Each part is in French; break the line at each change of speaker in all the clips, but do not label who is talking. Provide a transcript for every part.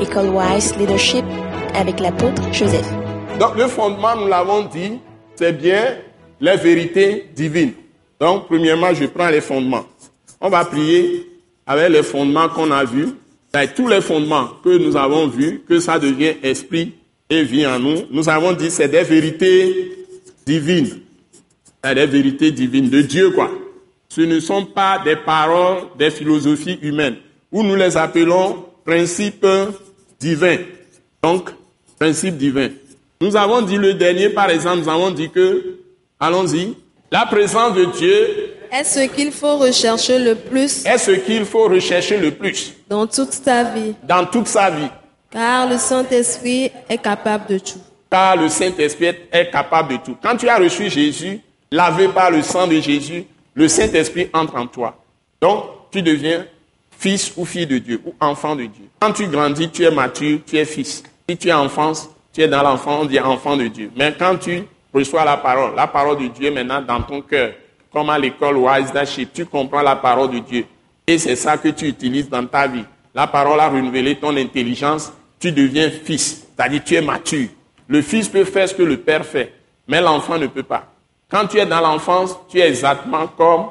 École Wise Leadership avec l'apôtre Joseph.
Donc le fondement, nous l'avons dit, c'est bien les vérités divines. Donc premièrement, je prends les fondements. On va prier avec les fondements qu'on a vus. C'est tous les fondements que nous avons vus, que ça devient esprit et vie en nous. Nous avons dit c'est des vérités divines. C'est des vérités divines de Dieu, quoi. Ce ne sont pas des paroles des philosophies humaines, où nous les appelons principes divins. Donc, principes divins. Nous avons dit le dernier, par exemple, nous avons dit que, allons-y, la présence de Dieu
est ce qu'il faut rechercher le plus
est ce qu'il faut rechercher le plus
dans toute ta vie?
dans toute sa vie.
Car le Saint-Esprit est capable de tout.
Car le Saint-Esprit est capable de tout. Quand tu as reçu Jésus, lavé par le sang de Jésus, le Saint-Esprit entre en toi. Donc, tu deviens fils ou fille de Dieu, ou enfant de Dieu. Quand tu grandis, tu es mature, tu es fils. Si tu es enfance, tu es dans l'enfant, on dit enfant de Dieu. Mais quand tu reçois la parole, la parole de Dieu est maintenant dans ton cœur, comme à l'école Wise Daship, tu comprends la parole de Dieu. Et c'est ça que tu utilises dans ta vie. La parole a renouvelé ton intelligence, tu deviens fils, c'est-à-dire tu es mature. Le fils peut faire ce que le père fait, mais l'enfant ne peut pas. Quand tu es dans l'enfance, tu es exactement comme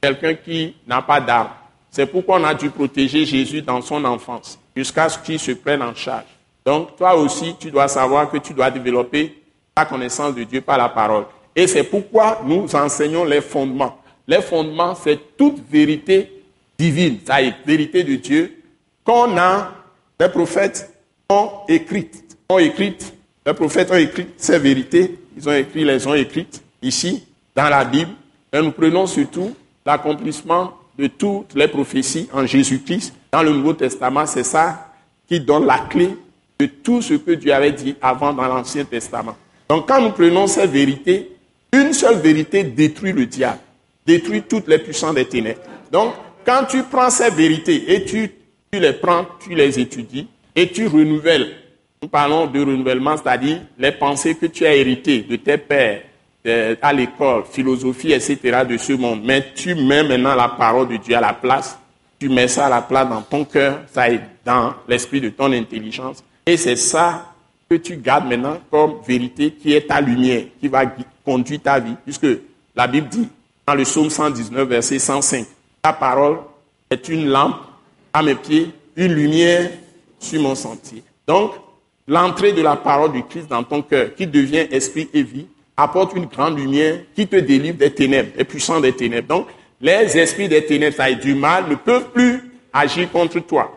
quelqu'un qui n'a pas d'âme. C'est pourquoi on a dû protéger Jésus dans son enfance, jusqu'à ce qu'il se prenne en charge. Donc, toi aussi, tu dois savoir que tu dois développer ta connaissance de Dieu par la parole. Et c'est pourquoi nous enseignons les fondements. Les fondements, c'est toute vérité divine, ça est, vérité de Dieu, qu'on a, les prophètes ont écrites. Ont les prophètes ont écrit ces vérités, ils ont écrit, les ont écrites ici, dans la Bible. Et nous prenons surtout l'accomplissement de toutes les prophéties en Jésus-Christ. Dans le Nouveau Testament, c'est ça qui donne la clé de tout ce que Dieu avait dit avant dans l'Ancien Testament. Donc quand nous prenons ces vérités, une seule vérité détruit le diable, détruit toutes les puissances des ténèbres. Donc quand tu prends ces vérités et tu, tu les prends, tu les étudies et tu renouvelles, nous parlons de renouvellement, c'est-à-dire les pensées que tu as héritées de tes pères, à l'école, philosophie, etc. de ce monde. Mais tu mets maintenant la parole de Dieu à la place, tu mets ça à la place dans ton cœur, ça est dans l'esprit de ton intelligence. Et c'est ça que tu gardes maintenant comme vérité qui est ta lumière, qui va conduire ta vie. Puisque la Bible dit, dans le psaume 119, verset 105, ta parole est une lampe à mes pieds, une lumière sur mon sentier. Donc, l'entrée de la parole du Christ dans ton cœur, qui devient esprit et vie, apporte une grande lumière qui te délivre des ténèbres, des puissants des ténèbres. Donc, les esprits des ténèbres, ça est du mal, ne peuvent plus agir contre toi.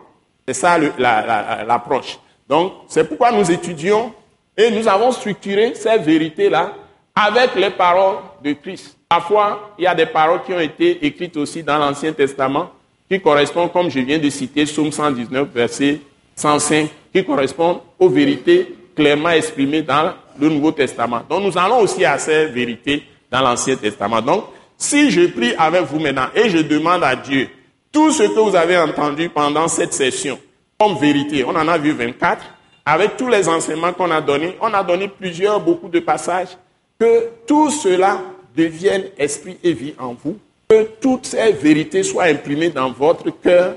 C'est ça l'approche. Donc, c'est pourquoi nous étudions et nous avons structuré ces vérités-là avec les paroles de Christ. Parfois, il y a des paroles qui ont été écrites aussi dans l'Ancien Testament qui correspondent, comme je viens de citer, Psaume 119, verset 105, qui correspondent aux vérités clairement exprimées dans le Nouveau Testament. Donc, nous allons aussi à ces vérités dans l'Ancien Testament. Donc, si je prie avec vous maintenant et je demande à Dieu tout ce que vous avez entendu pendant cette session comme vérité, on en a vu 24, avec tous les enseignements qu'on a donnés, on a donné plusieurs, beaucoup de passages, que tout cela devienne esprit et vie en vous, que toutes ces vérités soient imprimées dans votre cœur,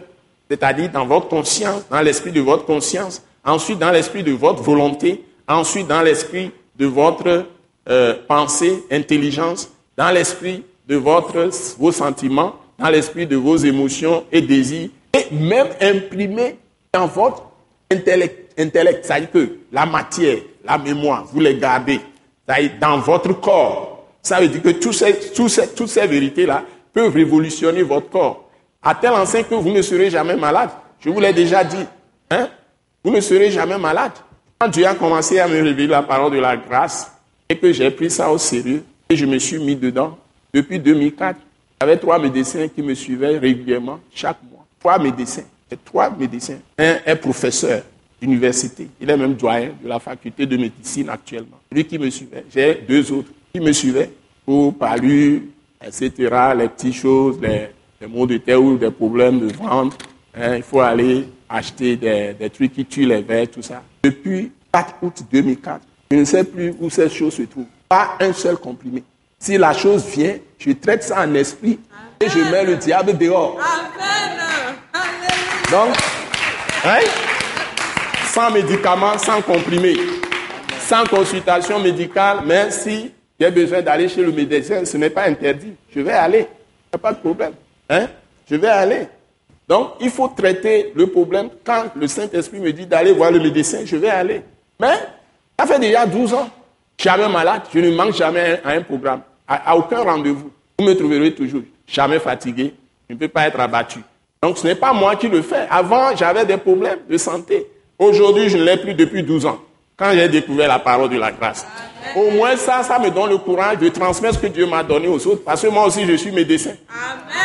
c'est-à-dire dans votre conscience, dans l'esprit de votre conscience, ensuite dans l'esprit de votre volonté, ensuite dans l'esprit de votre euh, pensée, intelligence, dans l'esprit de votre, vos sentiments, dans l'esprit de vos émotions et désirs, et même imprimé dans votre intellect, intellect c'est-à-dire que la matière, la mémoire, vous les gardez, dans votre corps. Ça veut dire que tous ces- toutes ces vérités-là peuvent révolutionner votre corps. À tel enseigne que vous ne serez jamais malade. Je vous l'ai déjà dit. Hein? Vous ne serez jamais malade. Quand Dieu a commencé à me révéler la parole de la grâce et que j'ai pris ça au sérieux et je me suis mis dedans, depuis 2004, il y avait trois médecins qui me suivaient régulièrement chaque mois. Trois médecins. Trois médecins. Un est professeur d'université. Il est même doyen de la faculté de médecine actuellement. Lui qui me suivait. J'ai deux autres qui me suivaient pour parler, etc. Les petites choses, les, les maux de tête ou des problèmes de ventre. Hein, il faut aller acheter des, des trucs qui tuent les vers, tout ça. Depuis 4 août 2004, je ne sais plus où cette chose se trouve. Pas un seul comprimé. Si la chose vient, je traite ça en esprit et je mets le diable dehors. Donc, hein? sans médicaments, sans comprimés, sans consultation médicale, mais si j'ai besoin d'aller chez le médecin, ce n'est pas interdit. Je vais aller. Il n'y a pas de problème. Hein? Je vais aller. Donc, il faut traiter le problème. Quand le Saint-Esprit me dit d'aller voir le médecin, je vais aller. Mais, ça fait déjà 12 ans. Jamais malade. Je ne manque jamais à un programme. À, aucun rendez-vous. Vous me trouverez toujours jamais fatigué. Je ne peux pas être abattu. Donc, ce n'est pas moi qui le fais. Avant, j'avais des problèmes de santé. Aujourd'hui, je ne l'ai plus depuis 12 ans. Quand j'ai découvert la parole de la grâce. Au moins ça, ça me donne le courage de transmettre ce que Dieu m'a donné aux autres. Parce que moi aussi, je suis médecin. Amen.